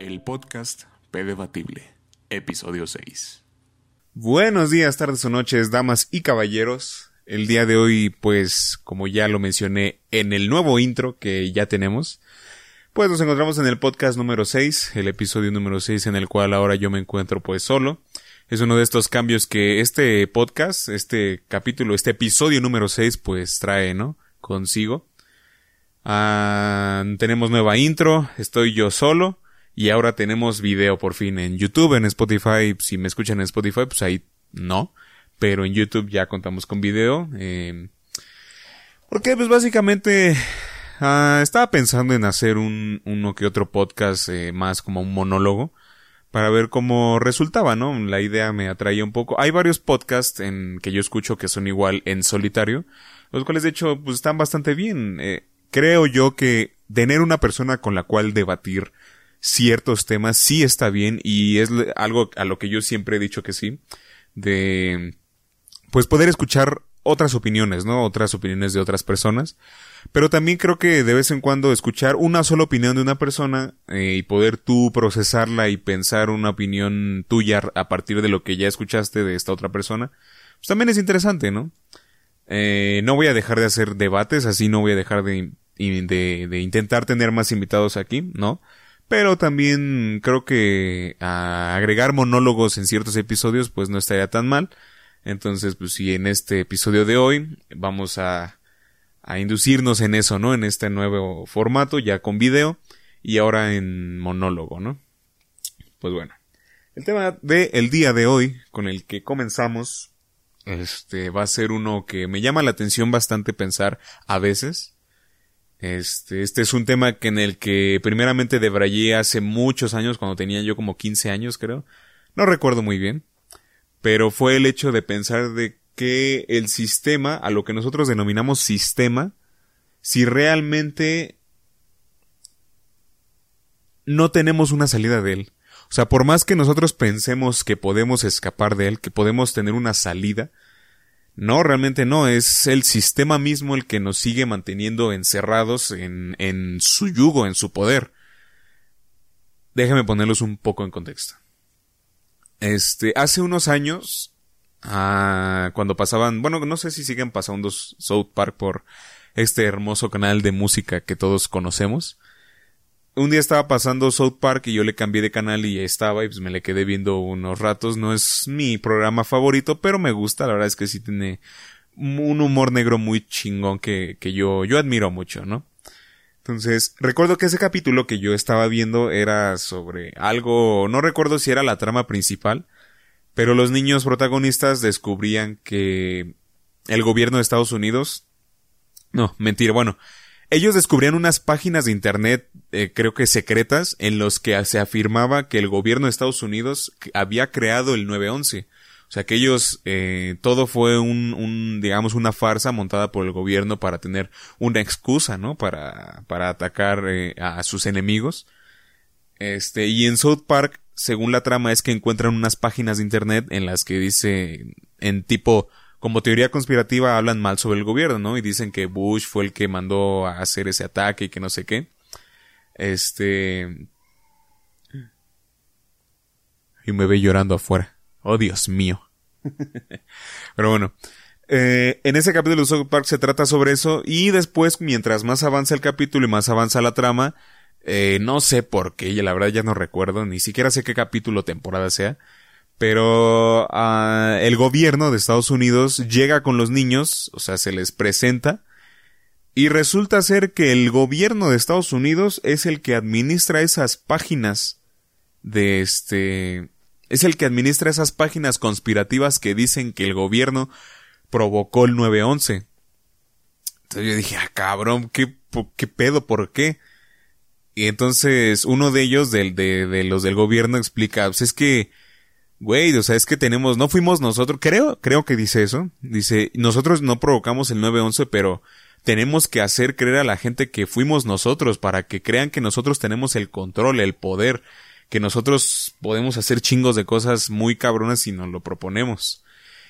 El podcast P Debatible, episodio 6. Buenos días, tardes o noches, damas y caballeros. El día de hoy, pues, como ya lo mencioné en el nuevo intro que ya tenemos, pues nos encontramos en el podcast número 6, el episodio número 6 en el cual ahora yo me encuentro pues solo. Es uno de estos cambios que este podcast, este capítulo, este episodio número 6 pues trae, ¿no? Consigo. Ah, tenemos nueva intro, estoy yo solo y ahora tenemos video por fin en YouTube, en Spotify, si me escuchan en Spotify pues ahí no, pero en YouTube ya contamos con video. Eh, porque pues básicamente ah, estaba pensando en hacer un uno que otro podcast eh, más como un monólogo para ver cómo resultaba, ¿no? La idea me atraía un poco. Hay varios podcasts en que yo escucho que son igual en solitario, los cuales de hecho pues están bastante bien. Eh, creo yo que tener una persona con la cual debatir ciertos temas sí está bien y es algo a lo que yo siempre he dicho que sí, de pues poder escuchar otras opiniones, ¿no? Otras opiniones de otras personas. Pero también creo que de vez en cuando escuchar una sola opinión de una persona eh, y poder tú procesarla y pensar una opinión tuya a partir de lo que ya escuchaste de esta otra persona, pues también es interesante, ¿no? Eh, no voy a dejar de hacer debates, así no voy a dejar de, de, de intentar tener más invitados aquí, ¿no? Pero también creo que a agregar monólogos en ciertos episodios pues no estaría tan mal. Entonces, pues sí, en este episodio de hoy vamos a, a inducirnos en eso, ¿no? En este nuevo formato, ya con video y ahora en monólogo, ¿no? Pues bueno. El tema de el día de hoy, con el que comenzamos, este, va a ser uno que me llama la atención bastante pensar a veces. Este, este es un tema que en el que primeramente debrayé hace muchos años, cuando tenía yo como 15 años, creo. No recuerdo muy bien pero fue el hecho de pensar de que el sistema, a lo que nosotros denominamos sistema, si realmente no tenemos una salida de él. O sea, por más que nosotros pensemos que podemos escapar de él, que podemos tener una salida, no, realmente no, es el sistema mismo el que nos sigue manteniendo encerrados en, su yugo, en su poder. Déjame ponerlos un poco en contexto. Este, hace unos años, ah, cuando pasaban, bueno, no sé si siguen pasando South Park por este hermoso canal de música que todos conocemos. Un día estaba pasando South Park y yo le cambié de canal y estaba y pues me le quedé viendo unos ratos. No es mi programa favorito, pero me gusta. La verdad es que sí tiene un humor negro muy chingón que, que yo, yo admiro mucho, ¿no? Entonces, recuerdo que ese capítulo que yo estaba viendo era sobre algo, no recuerdo si era la trama principal, pero los niños protagonistas descubrían que el gobierno de Estados Unidos, no, mentira, bueno, ellos descubrían unas páginas de internet, eh, creo que secretas, en los que se afirmaba que el gobierno de Estados Unidos había creado el 911 o sea que ellos, eh, todo fue un, un, digamos, una farsa montada por el gobierno para tener una excusa, ¿no? Para, para atacar eh, a sus enemigos. Este, y en South Park, según la trama, es que encuentran unas páginas de internet en las que dice, en tipo, como teoría conspirativa, hablan mal sobre el gobierno, ¿no? Y dicen que Bush fue el que mandó a hacer ese ataque y que no sé qué. Este. Y me ve llorando afuera. Oh, Dios mío. Pero bueno. Eh, en ese capítulo de South Park se trata sobre eso y después, mientras más avanza el capítulo y más avanza la trama, eh, no sé por qué, y la verdad ya no recuerdo, ni siquiera sé qué capítulo temporada sea, pero uh, el gobierno de Estados Unidos llega con los niños, o sea, se les presenta, y resulta ser que el gobierno de Estados Unidos es el que administra esas páginas de este es el que administra esas páginas conspirativas que dicen que el gobierno provocó el 911. Entonces yo dije, ah, cabrón, ¿qué, pedo? ¿Por qué? Y entonces uno de ellos, de, de los del gobierno, explica, pues es que, güey, o sea, es que tenemos, no fuimos nosotros, creo, creo que dice eso, dice, nosotros no provocamos el 911, pero tenemos que hacer creer a la gente que fuimos nosotros para que crean que nosotros tenemos el control, el poder que nosotros podemos hacer chingos de cosas muy cabronas si nos lo proponemos.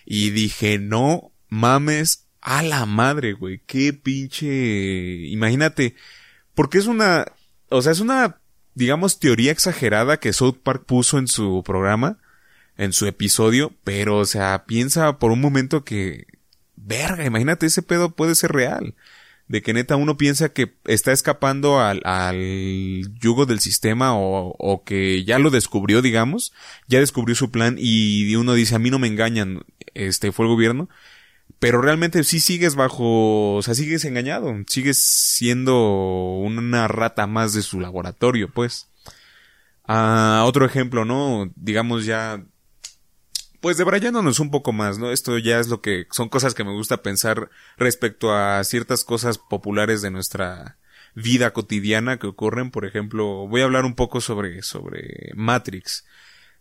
Y dije, no mames a la madre, güey, qué pinche... Imagínate, porque es una... O sea, es una digamos, teoría exagerada que South Park puso en su programa, en su episodio, pero, o sea, piensa por un momento que, verga, imagínate, ese pedo puede ser real. De que neta uno piensa que está escapando al, al yugo del sistema o, o que ya lo descubrió, digamos, ya descubrió su plan y uno dice, a mí no me engañan, este fue el gobierno, pero realmente sí sigues bajo, o sea, sigues engañado, sigues siendo una rata más de su laboratorio, pues. Ah, otro ejemplo, ¿no? Digamos ya, pues debrayándonos un poco más, ¿no? Esto ya es lo que, son cosas que me gusta pensar respecto a ciertas cosas populares de nuestra vida cotidiana que ocurren, por ejemplo, voy a hablar un poco sobre, sobre Matrix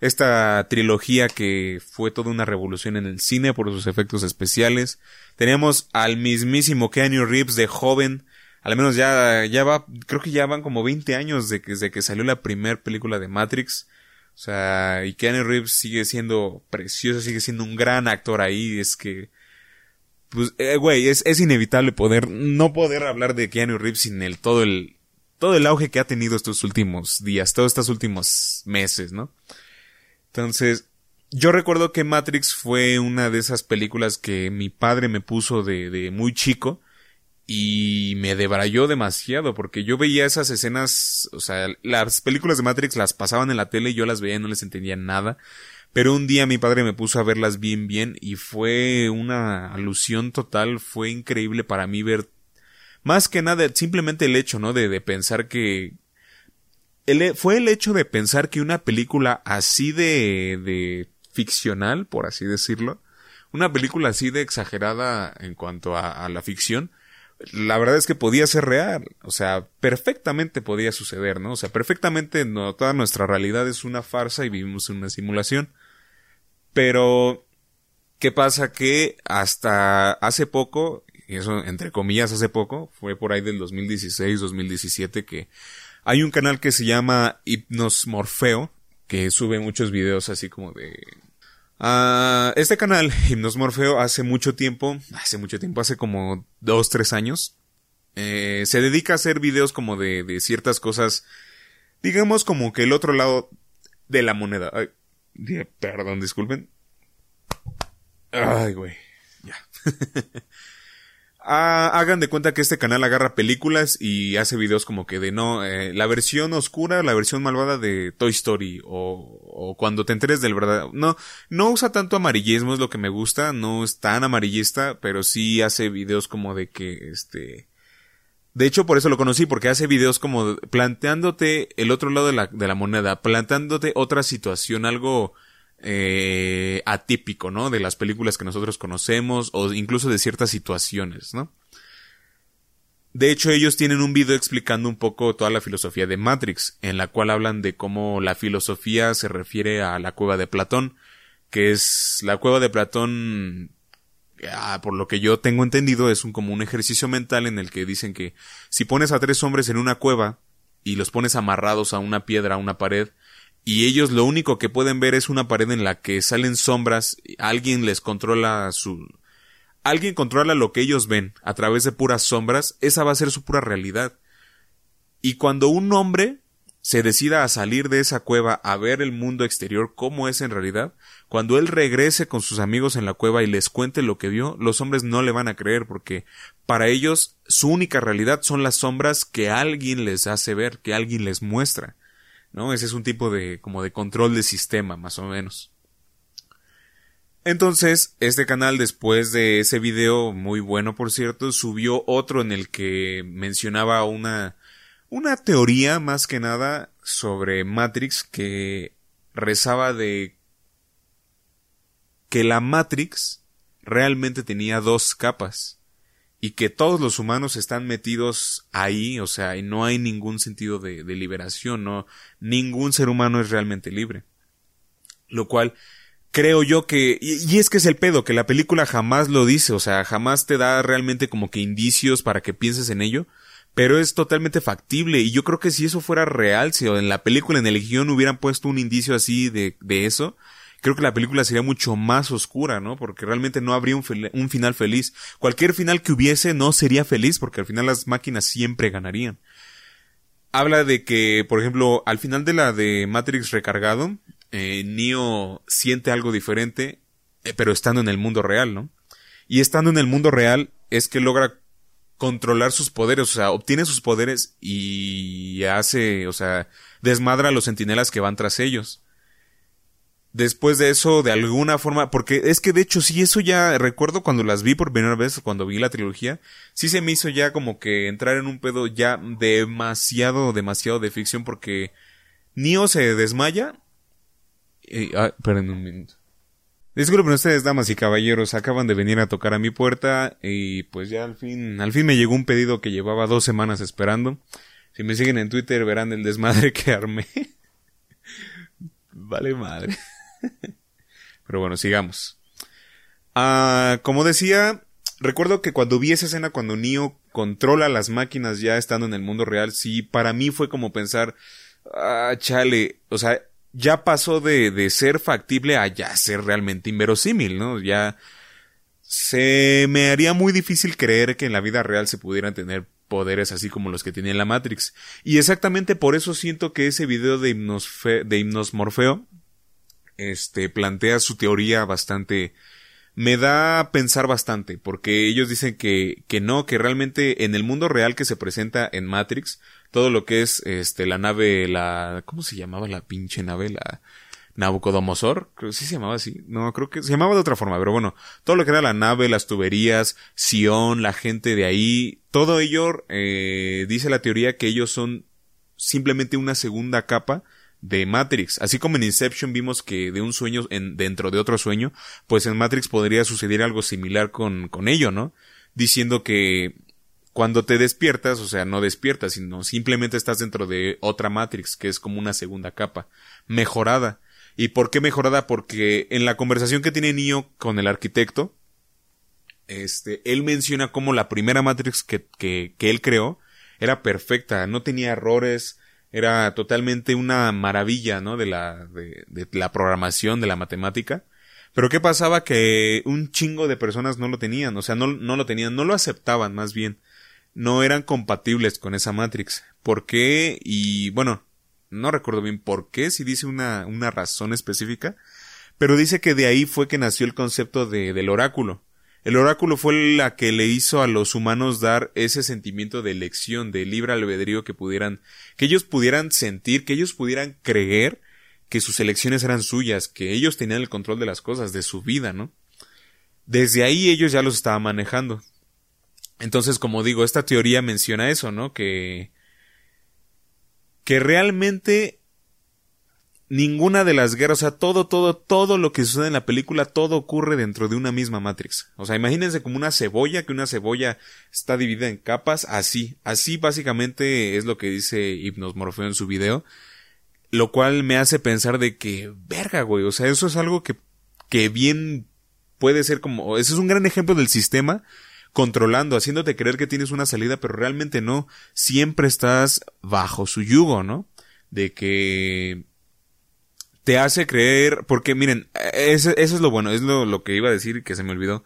esta trilogía que fue toda una revolución en el cine por sus efectos especiales. Teníamos al mismísimo Keanu Reeves de joven, al menos ya, ya va, creo que ya van como 20 años desde que salió la primera película de Matrix. O sea, y Keanu Reeves sigue siendo precioso, sigue siendo un gran actor ahí, es que, pues, eh, güey, es, es inevitable poder, no poder hablar de Keanu Reeves sin el, todo el, todo el auge que ha tenido estos últimos días, todos estos últimos meses, ¿no? Entonces, yo recuerdo que Matrix fue una de esas películas que mi padre me puso de, de muy chico y me debrayó demasiado porque yo veía esas escenas, o sea, las películas de Matrix las pasaban en la tele y yo las veía y no les entendía nada. Pero un día mi padre me puso a verlas bien bien y fue una alusión total, fue increíble para mí ver más que nada simplemente el hecho, ¿no? De, de pensar que fue el hecho de pensar que una película así de, de ficcional, por así decirlo, una película así de exagerada en cuanto a, la ficción, la verdad es que podía ser real, o sea, perfectamente podía suceder, ¿no? O sea, perfectamente no, toda nuestra realidad es una farsa y vivimos en una simulación. Pero, ¿qué pasa? Que hasta hace poco, y eso entre comillas hace poco, fue por ahí del 2016, 2017 que hay un canal que se llama Hipnos Morfeo, que sube muchos videos así como de... Uh, este canal, Hipnos Morfeo, hace mucho tiempo, hace mucho tiempo, hace como dos, tres años, eh, se dedica a hacer videos como de, de ciertas cosas, digamos como que el otro lado de la moneda. Ay, perdón, disculpen. Ay, güey. Ya. Ah, hagan de cuenta que este canal agarra películas y hace videos como que de no, eh, la versión oscura, la versión malvada de Toy Story o, o cuando te enteres del verdad. No, no usa tanto amarillismo, es lo que me gusta, no es tan amarillista, pero sí hace videos como de que, este, de hecho, por eso lo conocí, porque hace videos como planteándote el otro lado de la, de la moneda, planteándote otra situación, algo, eh, atípico, ¿no? De las películas que nosotros conocemos o incluso de ciertas situaciones, ¿no? De hecho, ellos tienen un video explicando un poco toda la filosofía de Matrix, en la cual hablan de cómo la filosofía se refiere a la cueva de Platón, que es la cueva de Platón, ah, por lo que yo tengo entendido, es un, como un ejercicio mental en el que dicen que si pones a tres hombres en una cueva y los pones amarrados a una piedra, a una pared, y ellos lo único que pueden ver es una pared en la que salen sombras, alguien les controla su alguien controla lo que ellos ven a través de puras sombras, esa va a ser su pura realidad. Y cuando un hombre se decida a salir de esa cueva a ver el mundo exterior como es en realidad, cuando él regrese con sus amigos en la cueva y les cuente lo que vio, los hombres no le van a creer porque para ellos su única realidad son las sombras que alguien les hace ver, que alguien les muestra. ¿No? Ese es un tipo de como de control de sistema, más o menos. Entonces, este canal, después de ese video, muy bueno por cierto, subió otro en el que mencionaba una, una teoría más que nada sobre Matrix que rezaba de que la Matrix realmente tenía dos capas y que todos los humanos están metidos ahí, o sea, y no hay ningún sentido de, liberación, no, ningún ser humano es realmente libre. Lo cual creo yo que, y, y, es que es el pedo, que la película jamás lo dice, o sea, jamás te da realmente como que indicios para que pienses en ello, pero es totalmente factible, y yo creo que si eso fuera real, si en la película, en el guion hubieran puesto un indicio así de, de eso, creo que la película sería mucho más oscura, ¿no? Porque realmente no habría un, un, final feliz. Cualquier final que hubiese no sería feliz porque al final las máquinas siempre ganarían. habla de que, por ejemplo, al final de la de Matrix recargado, eh, Neo siente algo diferente, eh, pero estando en el mundo real, ¿no? Y estando en el mundo real es que logra controlar sus poderes, o sea, obtiene sus poderes y hace, o sea, desmadra a los sentinelas que van tras ellos. Después de eso, de alguna forma, porque es que de hecho, sí, eso ya recuerdo cuando las vi por primera vez, cuando vi la trilogía, sí se me hizo ya como que entrar en un pedo ya demasiado, demasiado de ficción, porque Neo se desmaya. Y, ah, esperen un minuto. Disculpen ustedes, damas y caballeros, acaban de venir a tocar a mi puerta y pues ya al fin, al fin me llegó un pedido que llevaba dos semanas esperando. Si me siguen en Twitter verán el desmadre que armé. vale madre. Pero bueno, sigamos. Ah, como decía, recuerdo que cuando vi esa escena cuando Neo controla las máquinas ya estando en el mundo real, sí, para mí fue como pensar, ah, chale, o sea, ya pasó de, ser factible a ya ser realmente inverosímil, ¿no? Ya se me haría muy difícil creer que en la vida real se pudieran tener poderes así como los que tenía en la Matrix. Y exactamente por eso siento que ese video de, Hipnosfe de este, plantea su teoría bastante, me da a pensar bastante, porque ellos dicen que, que no, que realmente en el mundo real que se presenta en Matrix, todo lo que es, este, la nave, la, ¿cómo se llamaba la pinche nave? La, Nabucodonosor, creo que sí se llamaba así, no, creo que se llamaba de otra forma, pero bueno, todo lo que era la nave, las tuberías, Sion, la gente de ahí, todo ello, eh, dice la teoría que ellos son simplemente una segunda capa de Matrix. Así como en Inception vimos que de un sueño en, dentro de otro sueño, pues en Matrix podría suceder algo similar con, con ello, ¿no? Diciendo que cuando te despiertas, o sea, no despiertas, sino simplemente estás dentro de otra Matrix, que es como una segunda capa, mejorada. ¿Y por qué mejorada? Porque en la conversación que tiene Neo con el arquitecto, este, él menciona cómo la primera Matrix que, que él creó era perfecta, no tenía errores, era totalmente una maravilla, ¿no? De la, de, la programación, de la matemática. Pero ¿qué pasaba? Que un chingo de personas no lo tenían, o sea, no, no lo tenían, no lo aceptaban más bien. No eran compatibles con esa Matrix. ¿Por qué? Y bueno, no recuerdo bien por qué, si dice una, una razón específica, pero dice que de ahí fue que nació el concepto de, del oráculo. El oráculo fue la que le hizo a los humanos dar ese sentimiento de elección, de libre albedrío que pudieran, que ellos pudieran sentir, que ellos pudieran creer que sus elecciones eran suyas, que ellos tenían el control de las cosas, de su vida, ¿no? Desde ahí ellos ya los estaban manejando. Entonces, como digo, esta teoría menciona eso, ¿no? Que, que realmente ninguna de las guerras, o sea, todo, todo, todo lo que sucede en la película, todo ocurre dentro de una misma Matrix. O sea, imagínense como una cebolla, que una cebolla está dividida en capas, así, así básicamente es lo que dice Hipnosmorfeo en su video, lo cual me hace pensar de que, verga, güey, o sea, eso es algo que, que bien puede ser como, ese es un gran ejemplo del sistema controlando, haciéndote creer que tienes una salida, pero realmente no, siempre estás bajo su yugo, ¿no? De que te hace creer, porque miren, eso, es lo bueno, es lo, lo que iba a decir que se me olvidó.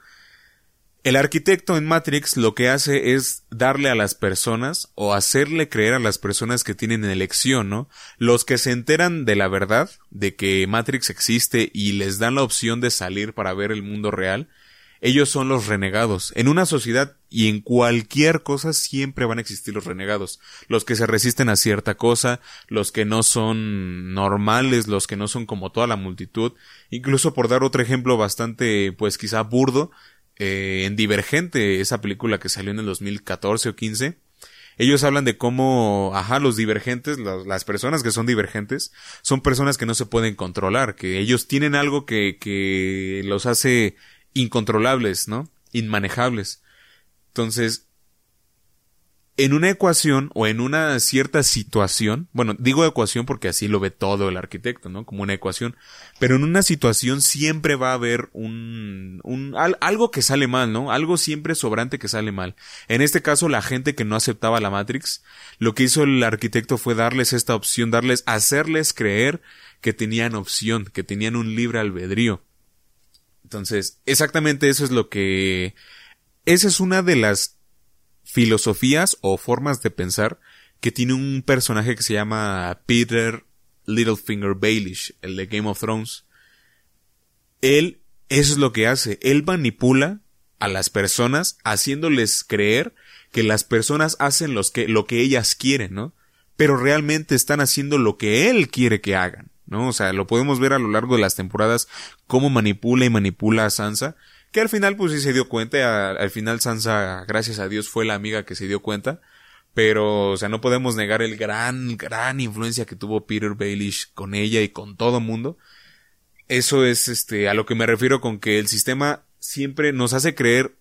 El arquitecto en Matrix lo que hace es darle a las personas o hacerle creer a las personas que tienen elección, ¿no? Los que se enteran de la verdad, de que Matrix existe y les dan la opción de salir para ver el mundo real, ellos son los renegados. En una sociedad y en cualquier cosa siempre van a existir los renegados. Los que se resisten a cierta cosa, los que no son normales, los que no son como toda la multitud. Incluso por dar otro ejemplo bastante, pues quizá burdo, eh, en Divergente, esa película que salió en el 2014 o 15, ellos hablan de cómo, ajá, los divergentes, las personas que son divergentes, son personas que no se pueden controlar, que ellos tienen algo que, que los hace incontrolables, ¿no? Inmanejables. Entonces, en una ecuación o en una cierta situación, bueno, digo ecuación porque así lo ve todo el arquitecto, ¿no? Como una ecuación, pero en una situación siempre va a haber un, un algo que sale mal, ¿no? Algo siempre sobrante que sale mal. En este caso, la gente que no aceptaba la Matrix, lo que hizo el arquitecto fue darles esta opción, darles, hacerles creer que tenían opción, que tenían un libre albedrío. Entonces, exactamente eso es lo que... Esa es una de las filosofías o formas de pensar que tiene un personaje que se llama Peter Littlefinger Baelish, el de Game of Thrones. Él, eso es lo que hace, él manipula a las personas haciéndoles creer que las personas hacen los que, lo que ellas quieren, ¿no? Pero realmente están haciendo lo que él quiere que hagan, ¿no? O sea, lo podemos ver a lo largo de las temporadas cómo manipula y manipula a Sansa, que al final pues sí se dio cuenta, al final Sansa, gracias a Dios, fue la amiga que se dio cuenta, pero, o sea, no podemos negar el gran, gran influencia que tuvo Peter Baelish con ella y con todo mundo. Eso es, este, a lo que me refiero con que el sistema siempre nos hace creer,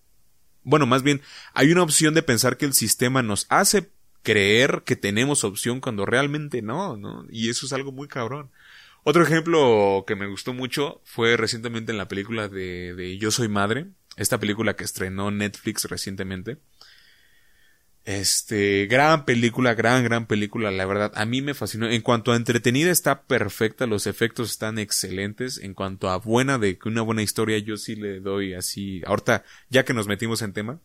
bueno, más bien, hay una opción de pensar que el sistema nos hace creer que tenemos opción cuando realmente no, ¿no? Y eso es algo muy cabrón. Otro ejemplo que me gustó mucho fue recientemente en la película de, de Yo Soy Madre, esta película que estrenó Netflix recientemente. Este, gran película, gran, gran película, la verdad, a mí me fascinó. En cuanto a entretenida está perfecta, los efectos están excelentes. En cuanto a buena, de que una buena historia, yo sí le doy así, ahorita, ya que nos metimos en tema,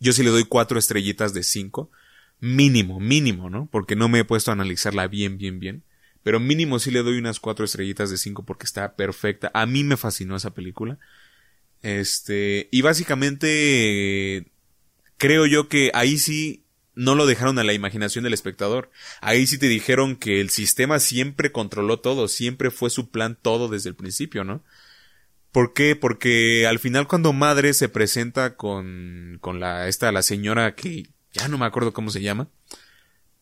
yo sí le doy cuatro estrellitas de cinco. Mínimo, mínimo, ¿no? Porque no me he puesto a analizarla bien, bien, bien. Pero mínimo sí le doy unas cuatro estrellitas de cinco porque está perfecta. A mí me fascinó esa película. Este, y básicamente creo yo que ahí sí no lo dejaron a la imaginación del espectador. Ahí sí te dijeron que el sistema siempre controló todo, siempre fue su plan todo desde el principio, ¿no? ¿Por qué? Porque al final cuando madre se presenta con, con la, esta, la señora que ya no me acuerdo cómo se llama,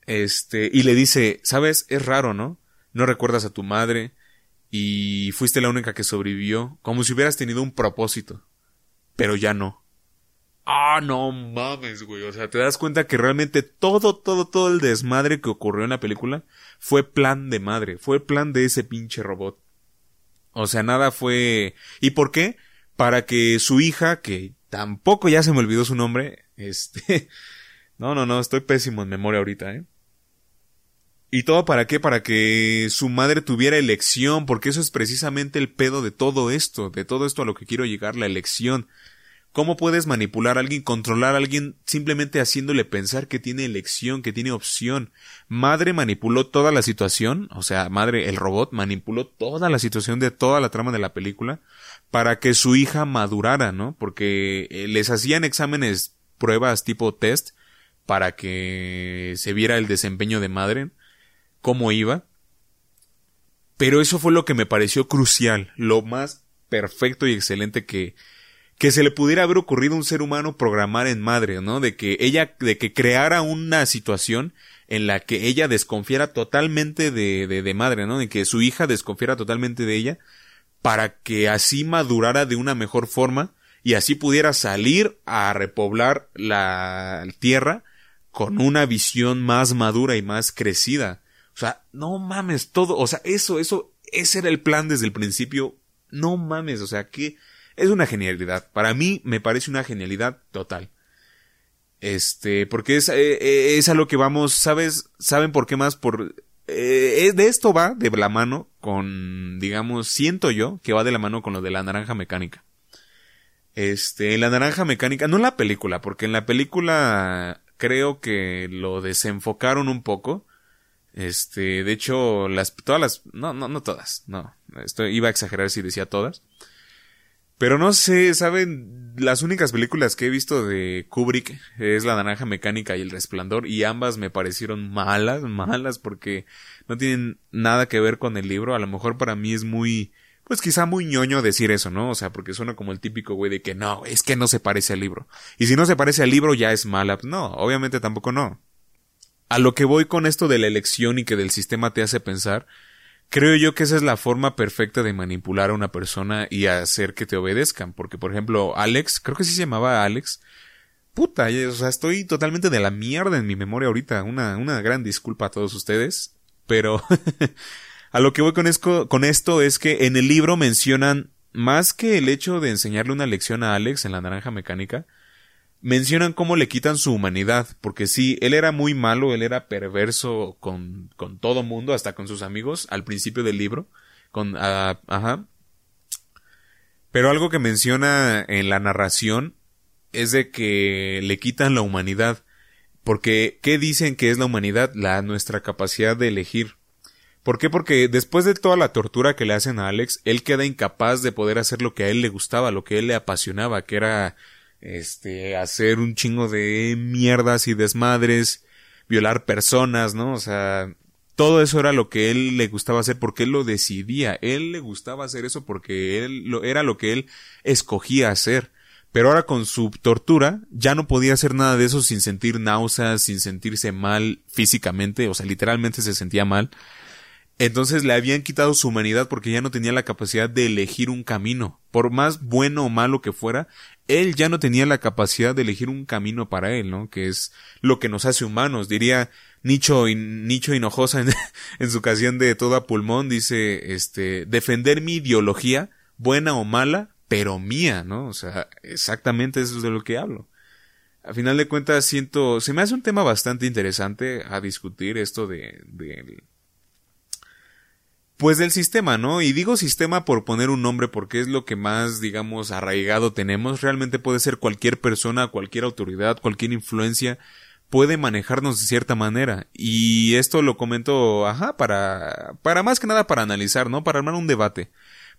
este, y le dice, sabes, es raro, ¿no? No recuerdas a tu madre y fuiste la única que sobrevivió, como si hubieras tenido un propósito, pero ya no. Ah, no mames, güey. O sea, te das cuenta que realmente todo, todo, todo el desmadre que ocurrió en la película fue plan de madre, fue plan de ese pinche robot. O sea, nada fue... ¿Y por qué? Para que su hija, que tampoco ya se me olvidó su nombre, este... No, no, no, estoy pésimo en memoria ahorita, ¿eh? ¿Y todo para qué? Para que su madre tuviera elección, porque eso es precisamente el pedo de todo esto, de todo esto a lo que quiero llegar, la elección. ¿Cómo puedes manipular a alguien, controlar a alguien simplemente haciéndole pensar que tiene elección, que tiene opción? Madre manipuló toda la situación, o sea, Madre, el robot, manipuló toda la situación de toda la trama de la película para que su hija madurara, ¿no? Porque eh, les hacían exámenes, pruebas tipo test para que se viera el desempeño de Madre, cómo iba. Pero eso fue lo que me pareció crucial, lo más perfecto y excelente que, que se le pudiera haber ocurrido a un ser humano programar en madre, ¿no? De que ella, de que creara una situación en la que ella desconfiara totalmente de, de, de madre, ¿no? De que su hija desconfiara totalmente de ella para que así madurara de una mejor forma y así pudiera salir a repoblar la tierra con una visión más madura y más crecida. O sea, no mames, todo, o sea, eso, eso, ese era el plan desde el principio. No mames, o sea, que es una genialidad. Para mí me parece una genialidad total. Este, porque es, eh, eh, a lo que vamos, ¿sabes? ¿Saben por qué más? Por, eh, de esto va de la mano con, digamos, siento yo que va de la mano con lo de la naranja mecánica. Este, la naranja mecánica, no la película, porque en la película creo que lo desenfocaron un poco. Este, de hecho, las, todas las, no, no, no todas, no, esto iba a exagerar si decía todas. Pero no sé, ¿saben? Las únicas películas que he visto de Kubrick es La Naranja Mecánica y El Resplandor y ambas me parecieron malas, malas porque no tienen nada que ver con el libro. A lo mejor para mí es muy, pues quizá muy ñoño decir eso, ¿no? O sea, porque suena como el típico güey de que no, es que no se parece al libro. Y si no se parece al libro ya es mala. No, obviamente tampoco no. A lo que voy con esto de la elección y que del sistema te hace pensar Creo yo que esa es la forma perfecta de manipular a una persona y hacer que te obedezcan. Porque, por ejemplo, Alex, creo que sí se llamaba Alex. Puta, o sea, estoy totalmente de la mierda en mi memoria ahorita. Una, una gran disculpa a todos ustedes. Pero a lo que voy con, con esto es que en el libro mencionan más que el hecho de enseñarle una lección a Alex en la naranja mecánica, mencionan cómo le quitan su humanidad, porque sí, él era muy malo, él era perverso con, con todo mundo, hasta con sus amigos, al principio del libro, con, ah, ajá. Pero algo que menciona en la narración es de que le quitan la humanidad. Porque, ¿qué dicen que es la humanidad? La nuestra capacidad de elegir. ¿Por qué? Porque después de toda la tortura que le hacen a Alex, él queda incapaz de poder hacer lo que a él le gustaba, lo que a él le apasionaba, que era este hacer un chingo de mierdas y desmadres, violar personas, ¿no? O sea, todo eso era lo que él le gustaba hacer porque él lo decidía, él le gustaba hacer eso porque él lo, era lo que él escogía hacer. Pero ahora con su tortura ya no podía hacer nada de eso sin sentir náuseas, sin sentirse mal físicamente, o sea, literalmente se sentía mal. Entonces le habían quitado su humanidad porque ya no tenía la capacidad de elegir un camino. Por más bueno o malo que fuera, él ya no tenía la capacidad de elegir un camino para él, ¿no? Que es lo que nos hace humanos. Diría Nicho, Nicho Hinojosa en, en su canción de Toda Pulmón, dice, este, defender mi ideología, buena o mala, pero mía, ¿no? O sea, exactamente eso es de lo que hablo. A final de cuentas siento, se me hace un tema bastante interesante a discutir esto de, de pues del sistema, ¿no? Y digo sistema por poner un nombre porque es lo que más, digamos, arraigado tenemos. Realmente puede ser cualquier persona, cualquier autoridad, cualquier influencia puede manejarnos de cierta manera. Y esto lo comento, ajá, para, para más que nada para analizar, ¿no? Para armar un debate.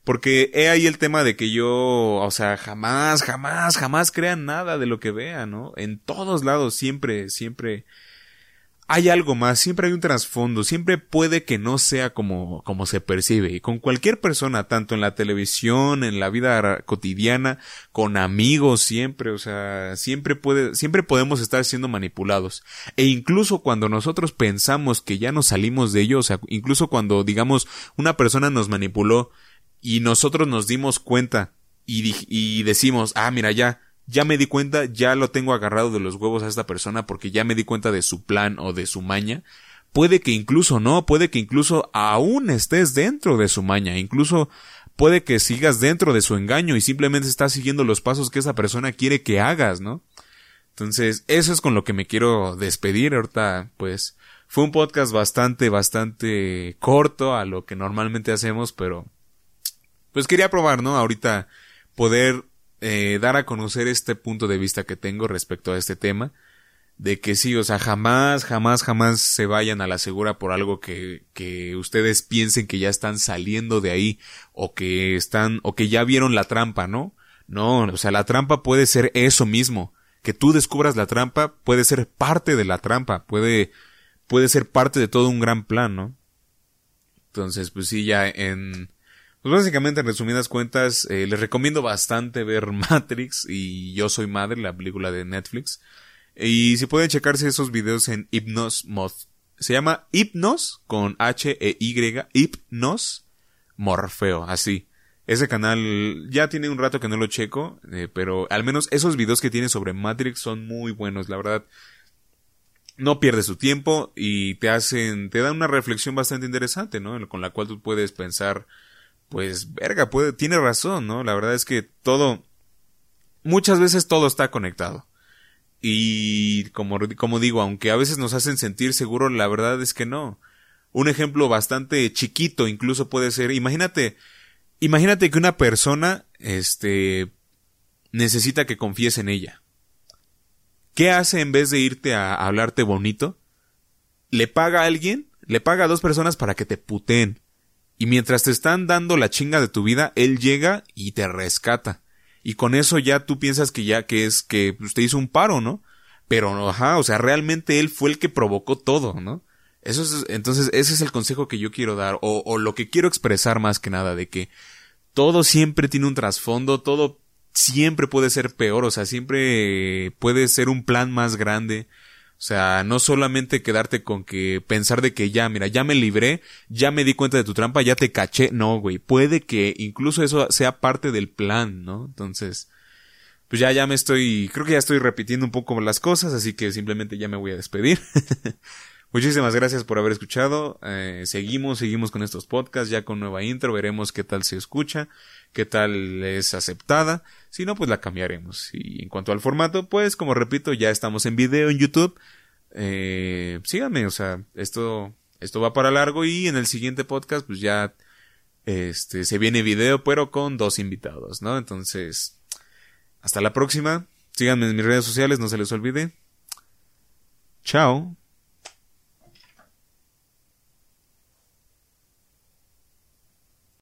Porque he ahí el tema de que yo, o sea, jamás, jamás, jamás crean nada de lo que vean, ¿no? En todos lados, siempre, siempre hay algo más, siempre hay un trasfondo, siempre puede que no sea como, como se percibe. Y con cualquier persona, tanto en la televisión, en la vida cotidiana, con amigos, siempre, o sea, siempre puede, siempre podemos estar siendo manipulados. E incluso cuando nosotros pensamos que ya nos salimos de ello, o sea, incluso cuando, digamos, una persona nos manipuló, y nosotros nos dimos cuenta y, y decimos, ah, mira, ya, ya me di cuenta, ya lo tengo agarrado de los huevos a esta persona porque ya me di cuenta de su plan o de su maña, puede que incluso no, puede que incluso aún estés dentro de su maña, incluso puede que sigas dentro de su engaño y simplemente estás siguiendo los pasos que esa persona quiere que hagas, ¿no? Entonces, eso es con lo que me quiero despedir. Ahorita, pues, fue un podcast bastante, bastante corto a lo que normalmente hacemos, pero pues quería probar, ¿no? Ahorita poder eh, dar a conocer este punto de vista que tengo respecto a este tema. De que sí, o sea, jamás, jamás, jamás se vayan a la segura por algo que, que ustedes piensen que ya están saliendo de ahí o que están, o que ya vieron la trampa, ¿no? No, o sea, la trampa puede ser eso mismo. Que tú descubras la trampa puede ser parte de la trampa, puede, puede ser parte de todo un gran plan, ¿no? Entonces, pues sí, ya en, pues básicamente, en resumidas cuentas, eh, les recomiendo bastante ver Matrix y Yo Soy Madre, la película de Netflix. Y si pueden checarse esos videos en Hypnos Mod. Se llama Hypnos con H-E-Y, Hypnos Morfeo, así. Ese canal ya tiene un rato que no lo checo, eh, pero al menos esos videos que tiene sobre Matrix son muy buenos, la verdad. No pierdes su tiempo y te hacen, te dan una reflexión bastante interesante, ¿no? Con la cual tú puedes pensar pues, verga, puede, tiene razón, ¿no? La verdad es que todo, muchas veces todo está conectado. Y como, digo, aunque a veces nos hacen sentir seguros, la verdad es que no. Un ejemplo bastante chiquito incluso puede ser, imagínate, imagínate que una persona, este, necesita que confíes en ella. ¿Qué hace en vez de irte a hablarte bonito? Le paga a alguien, le paga a dos personas para que te puteen y mientras te están dando la chinga de tu vida, él llega y te rescata. Y con eso ya tú piensas que ya que es que usted hizo un paro, ¿no? Pero, ajá, o sea, realmente él fue el que provocó todo, ¿no? Eso es, entonces, ese es el consejo que yo quiero dar, o, o lo que quiero expresar más que nada, de que todo siempre tiene un trasfondo, todo siempre puede ser peor, o sea, siempre puede ser un plan más grande, o sea, no solamente quedarte con que pensar de que ya, mira, ya me libré, ya me di cuenta de tu trampa, ya te caché. No, güey. Puede que incluso eso sea parte del plan, ¿no? Entonces, pues ya, ya me estoy, creo que ya estoy repitiendo un poco las cosas, así que simplemente ya me voy a despedir. Muchísimas gracias por haber escuchado. Eh, seguimos, seguimos con estos podcasts, ya con nueva intro, veremos qué tal se escucha, qué tal es aceptada. Si no, pues la cambiaremos. Y en cuanto al formato, pues como repito, ya estamos en video en YouTube. Eh, síganme, o sea, esto, esto va para largo y en el siguiente podcast, pues ya, este, se viene video, pero con dos invitados, ¿no? Entonces, hasta la próxima. Síganme en mis redes sociales, no se les olvide. Chao.